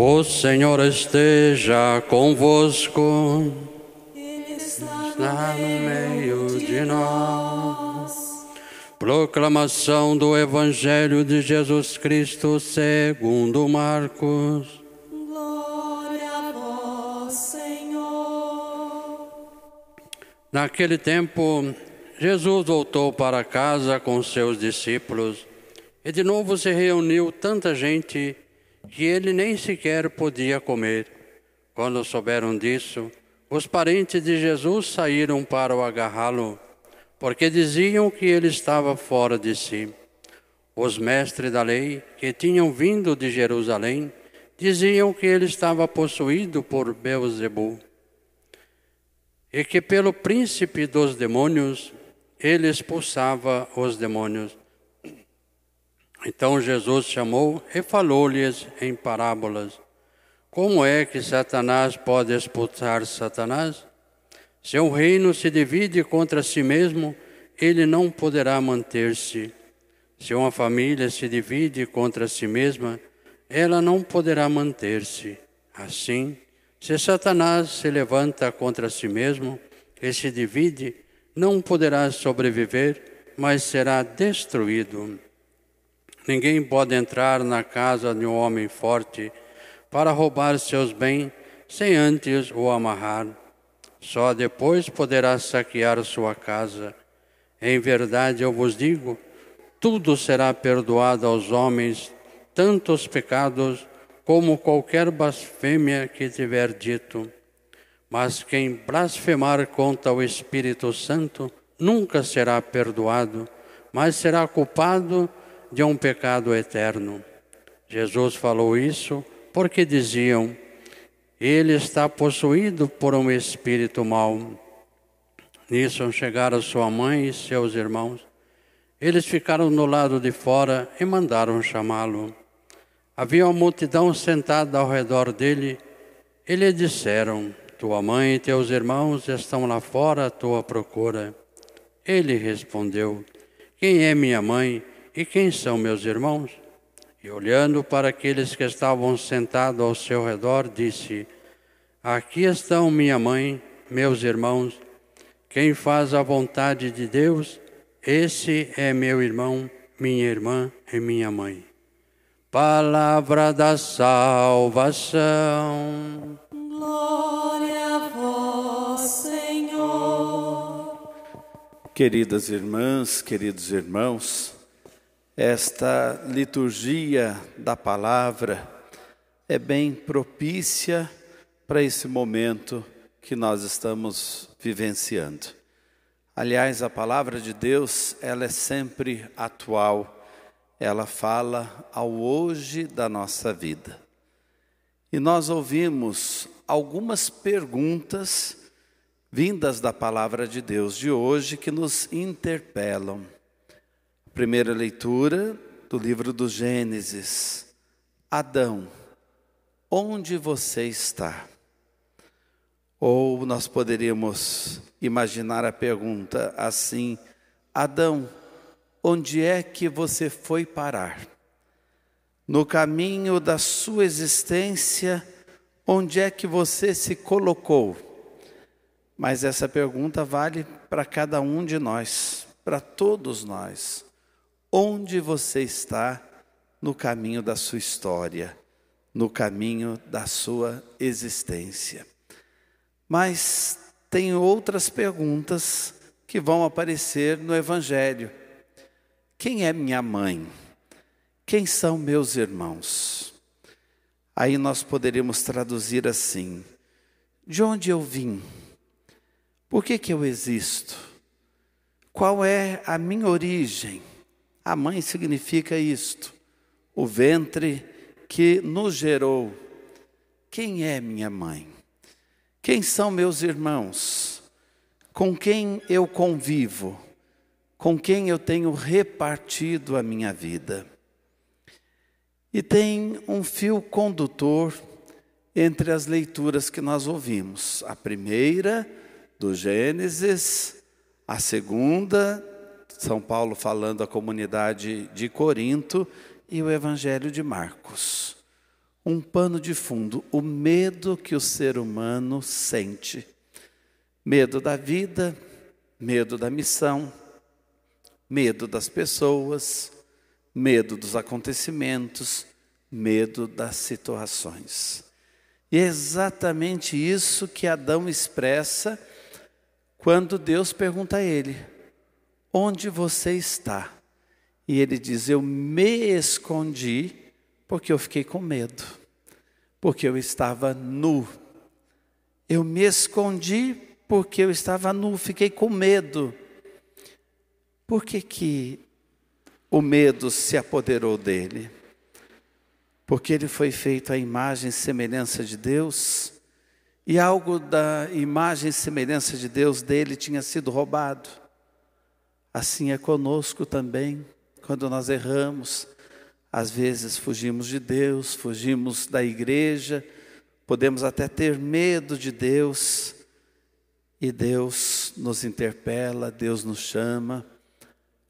O Senhor esteja convosco. Ele está no meio de nós. Proclamação do Evangelho de Jesus Cristo segundo Marcos. Glória a vós, Senhor. Naquele tempo, Jesus voltou para casa com seus discípulos e de novo se reuniu tanta gente que ele nem sequer podia comer. Quando souberam disso, os parentes de Jesus saíram para o agarrá-lo, porque diziam que ele estava fora de si. Os mestres da lei, que tinham vindo de Jerusalém, diziam que ele estava possuído por Beelzebul e que pelo príncipe dos demônios ele expulsava os demônios. Então Jesus chamou e falou-lhes em parábolas: Como é que Satanás pode expulsar Satanás? Se um reino se divide contra si mesmo, ele não poderá manter-se. Se uma família se divide contra si mesma, ela não poderá manter-se. Assim, se Satanás se levanta contra si mesmo e se divide, não poderá sobreviver, mas será destruído. Ninguém pode entrar na casa de um homem forte para roubar seus bens sem antes o amarrar. Só depois poderá saquear sua casa. Em verdade, eu vos digo: tudo será perdoado aos homens, tanto os pecados como qualquer blasfêmia que tiver dito. Mas quem blasfemar contra o Espírito Santo nunca será perdoado, mas será culpado de um pecado eterno. Jesus falou isso porque diziam: Ele está possuído por um espírito mau. Nisso chegaram sua mãe e seus irmãos. Eles ficaram no lado de fora e mandaram chamá-lo. Havia uma multidão sentada ao redor dele e lhe disseram: Tua mãe e teus irmãos estão lá fora à tua procura. Ele respondeu: Quem é minha mãe e quem são meus irmãos? E olhando para aqueles que estavam sentados ao seu redor, disse: Aqui estão minha mãe, meus irmãos. Quem faz a vontade de Deus, esse é meu irmão, minha irmã e minha mãe. Palavra da salvação. Glória a vós, Senhor. Queridas irmãs, queridos irmãos, esta liturgia da palavra é bem propícia para esse momento que nós estamos vivenciando. Aliás, a palavra de Deus, ela é sempre atual. Ela fala ao hoje da nossa vida. E nós ouvimos algumas perguntas vindas da palavra de Deus de hoje que nos interpelam. Primeira leitura do livro do Gênesis. Adão, onde você está? Ou nós poderíamos imaginar a pergunta assim: Adão, onde é que você foi parar? No caminho da sua existência, onde é que você se colocou? Mas essa pergunta vale para cada um de nós, para todos nós. Onde você está no caminho da sua história, no caminho da sua existência? Mas tem outras perguntas que vão aparecer no Evangelho. Quem é minha mãe? Quem são meus irmãos? Aí nós poderíamos traduzir assim: de onde eu vim? Por que, que eu existo? Qual é a minha origem? A mãe significa isto, o ventre que nos gerou. Quem é minha mãe? Quem são meus irmãos? Com quem eu convivo? Com quem eu tenho repartido a minha vida? E tem um fio condutor entre as leituras que nós ouvimos. A primeira, do Gênesis, a segunda, São Paulo falando à comunidade de Corinto, e o Evangelho de Marcos. um pano de fundo, o medo que o ser humano sente. Medo da vida, medo da missão, medo das pessoas, medo dos acontecimentos, medo das situações. E é exatamente isso que Adão expressa quando Deus pergunta a ele: Onde você está? E ele diz: Eu me escondi porque eu fiquei com medo, porque eu estava nu. Eu me escondi porque eu estava nu, fiquei com medo. Por que, que o medo se apoderou dele? Porque ele foi feito à imagem e semelhança de Deus, e algo da imagem e semelhança de Deus dele tinha sido roubado. Assim é conosco também, quando nós erramos, às vezes fugimos de Deus, fugimos da igreja, podemos até ter medo de Deus, e Deus nos interpela, Deus nos chama.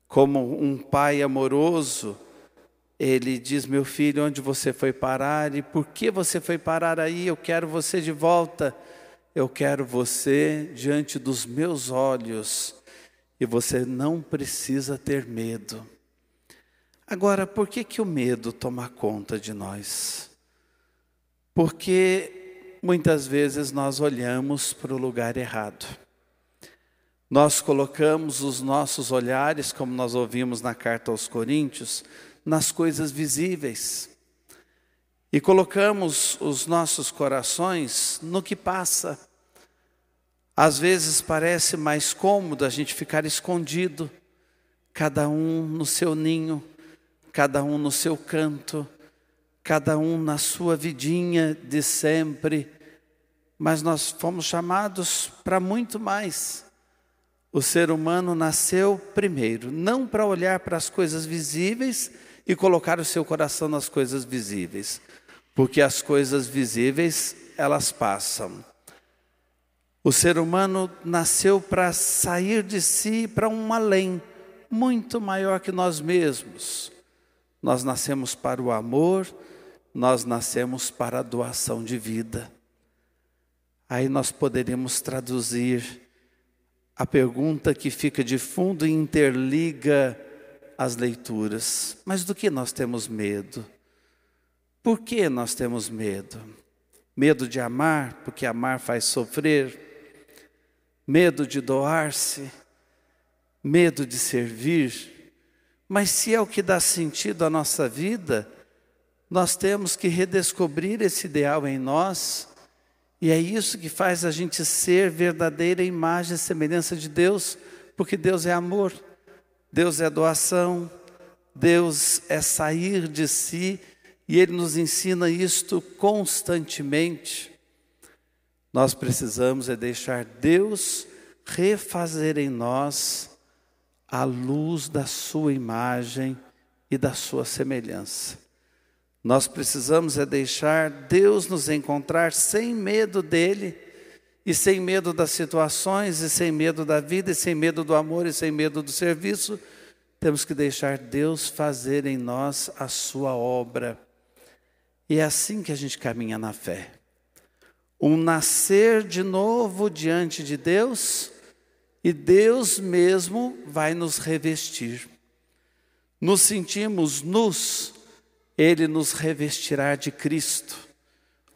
Como um pai amoroso, ele diz: Meu filho, onde você foi parar e por que você foi parar aí? Eu quero você de volta. Eu quero você diante dos meus olhos. E você não precisa ter medo. Agora, por que, que o medo toma conta de nós? Porque muitas vezes nós olhamos para o lugar errado. Nós colocamos os nossos olhares, como nós ouvimos na carta aos Coríntios, nas coisas visíveis. E colocamos os nossos corações no que passa. Às vezes parece mais cômodo a gente ficar escondido, cada um no seu ninho, cada um no seu canto, cada um na sua vidinha de sempre, mas nós fomos chamados para muito mais. O ser humano nasceu primeiro, não para olhar para as coisas visíveis e colocar o seu coração nas coisas visíveis, porque as coisas visíveis, elas passam. O ser humano nasceu para sair de si para um além, muito maior que nós mesmos. Nós nascemos para o amor, nós nascemos para a doação de vida. Aí nós poderíamos traduzir a pergunta que fica de fundo e interliga as leituras. Mas do que nós temos medo? Por que nós temos medo? Medo de amar, porque amar faz sofrer. Medo de doar-se. Medo de servir mas se é o que dá sentido à nossa vida, nós temos que redescobrir esse ideal em nós, e é isso que faz a gente ser verdadeira imagem e semelhança de Deus, porque Deus é amor, Deus é doação, Deus é sair de si, e Ele nos ensina isto constantemente. Nós precisamos é deixar Deus refazer em nós à luz da sua imagem e da sua semelhança. Nós precisamos é deixar Deus nos encontrar sem medo dele e sem medo das situações e sem medo da vida e sem medo do amor e sem medo do serviço. Temos que deixar Deus fazer em nós a sua obra. E é assim que a gente caminha na fé. Um nascer de novo diante de Deus e Deus mesmo vai nos revestir. Nos sentimos nus, Ele nos revestirá de Cristo.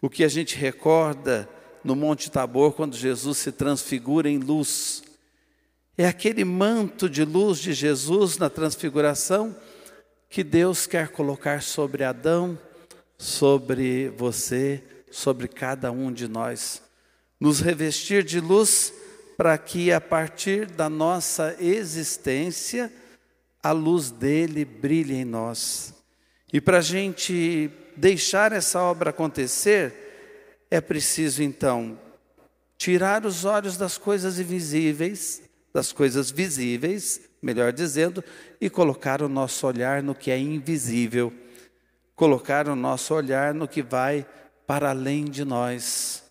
O que a gente recorda no Monte Tabor, quando Jesus se transfigura em luz, é aquele manto de luz de Jesus na transfiguração que Deus quer colocar sobre Adão, sobre você, sobre cada um de nós. Nos revestir de luz para que a partir da nossa existência a luz dele brilhe em nós. E para a gente deixar essa obra acontecer, é preciso então tirar os olhos das coisas invisíveis, das coisas visíveis, melhor dizendo, e colocar o nosso olhar no que é invisível, colocar o nosso olhar no que vai para além de nós.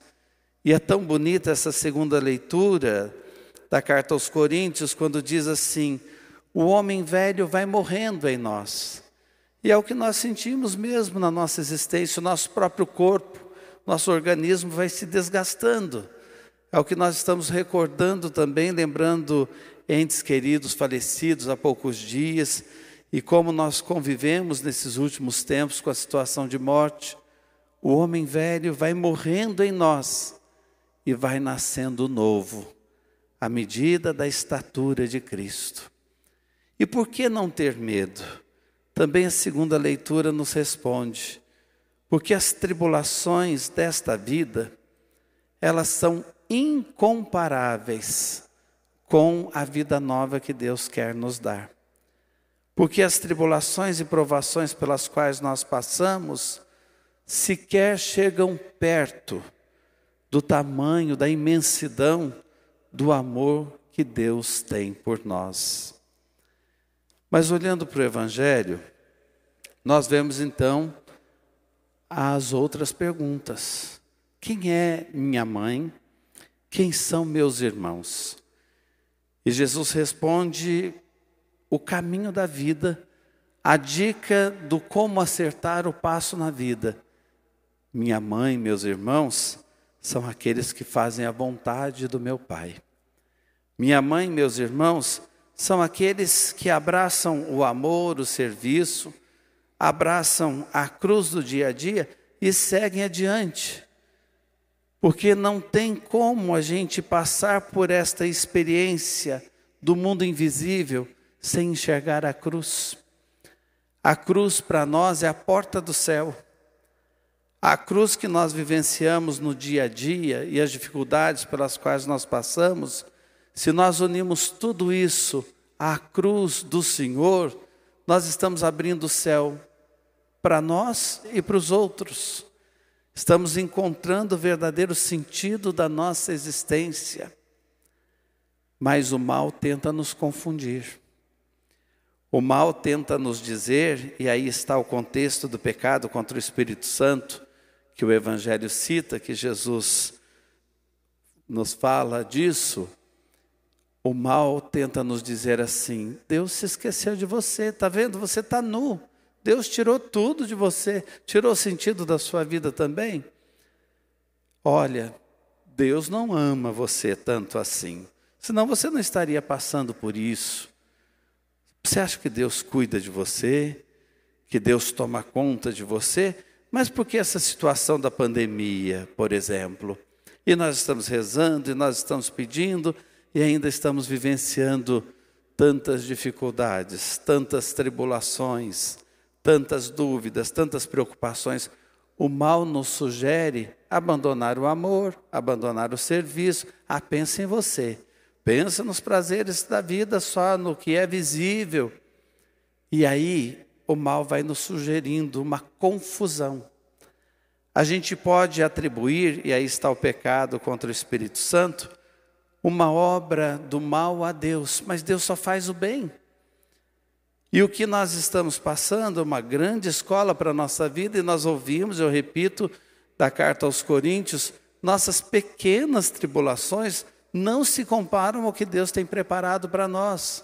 E é tão bonita essa segunda leitura da carta aos Coríntios, quando diz assim: o homem velho vai morrendo em nós, E é o que nós sentimos mesmo na nossa existência, o nosso próprio corpo, nosso organismo vai se desgastando. É o que nós estamos recordando também, lembrando entes queridos falecidos há poucos dias e como nós convivemos nesses últimos tempos com a situação de morte. O homem velho vai morrendo em nós e vai nascendo novo, à medida da estatura de Cristo. E por que não ter medo? Também a segunda leitura nos responde. Porque as tribulações desta vida, elas são incomparáveis com a vida nova que Deus quer nos dar. Porque as tribulações e provações pelas quais nós passamos sequer chegam perto do tamanho, da imensidão do amor que Deus tem por nós. Mas olhando para o Evangelho, nós vemos então as outras perguntas. Quem é minha mãe? Quem são meus irmãos? E Jesus responde o caminho da vida, a dica do como acertar o passo na vida. Minha mãe, meus irmãos, são aqueles que fazem a vontade do meu Pai. Minha mãe, meus irmãos, são aqueles que abraçam o amor, o serviço, abraçam a cruz do dia a dia e seguem adiante porque não tem como a gente passar por esta experiência do mundo invisível sem enxergar a cruz. A cruz para nós é a porta do céu. A cruz que nós vivenciamos no dia a dia e as dificuldades pelas quais nós passamos, se nós unimos tudo isso à cruz do Senhor, nós estamos abrindo o céu para nós e para os outros. Estamos encontrando o verdadeiro sentido da nossa existência. Mas o mal tenta nos confundir. O mal tenta nos dizer, e aí está o contexto do pecado contra o Espírito Santo, que o Evangelho cita, que Jesus nos fala disso. O mal tenta nos dizer assim: Deus se esqueceu de você, está vendo? Você está nu. Deus tirou tudo de você, tirou o sentido da sua vida também. Olha, Deus não ama você tanto assim, senão você não estaria passando por isso. Você acha que Deus cuida de você, que Deus toma conta de você, mas por que essa situação da pandemia, por exemplo? E nós estamos rezando, e nós estamos pedindo, e ainda estamos vivenciando tantas dificuldades, tantas tribulações tantas dúvidas, tantas preocupações, o mal nos sugere abandonar o amor, abandonar o serviço. Ah, pensa em você. Pensa nos prazeres da vida só no que é visível. E aí o mal vai nos sugerindo uma confusão. A gente pode atribuir, e aí está o pecado contra o Espírito Santo, uma obra do mal a Deus, mas Deus só faz o bem. E o que nós estamos passando é uma grande escola para a nossa vida, e nós ouvimos, eu repito, da carta aos Coríntios, nossas pequenas tribulações não se comparam ao que Deus tem preparado para nós.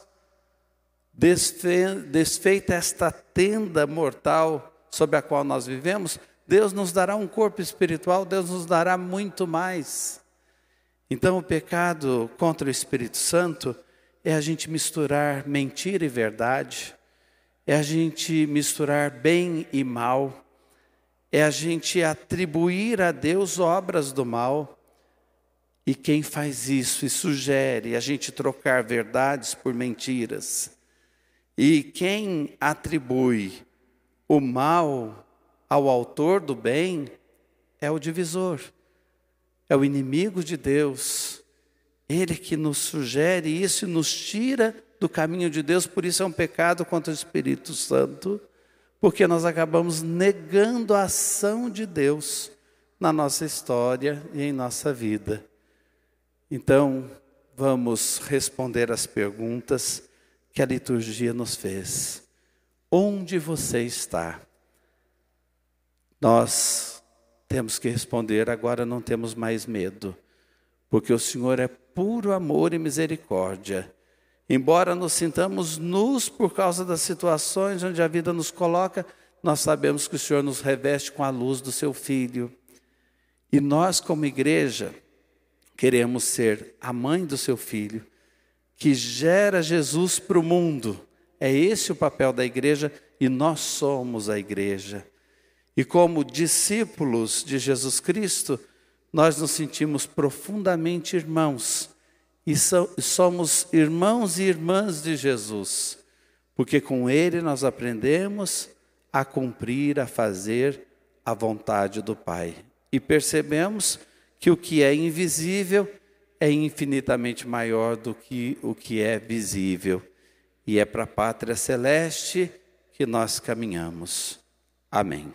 Desfeita esta tenda mortal sobre a qual nós vivemos, Deus nos dará um corpo espiritual, Deus nos dará muito mais. Então, o pecado contra o Espírito Santo é a gente misturar mentira e verdade, é a gente misturar bem e mal, é a gente atribuir a Deus obras do mal. E quem faz isso e sugere a gente trocar verdades por mentiras, e quem atribui o mal ao autor do bem, é o divisor, é o inimigo de Deus. Ele que nos sugere isso e nos tira do caminho de Deus, por isso é um pecado contra o Espírito Santo, porque nós acabamos negando a ação de Deus na nossa história e em nossa vida. Então, vamos responder as perguntas que a liturgia nos fez. Onde você está? Nós temos que responder, agora não temos mais medo, porque o Senhor é puro amor e misericórdia Embora nos sintamos nus por causa das situações onde a vida nos coloca, nós sabemos que o Senhor nos reveste com a luz do seu Filho. E nós, como igreja, queremos ser a mãe do seu Filho, que gera Jesus para o mundo. É esse o papel da igreja e nós somos a igreja. E como discípulos de Jesus Cristo, nós nos sentimos profundamente irmãos e somos irmãos e irmãs de Jesus, porque com Ele nós aprendemos a cumprir, a fazer a vontade do Pai. E percebemos que o que é invisível é infinitamente maior do que o que é visível. E é para a pátria celeste que nós caminhamos. Amém.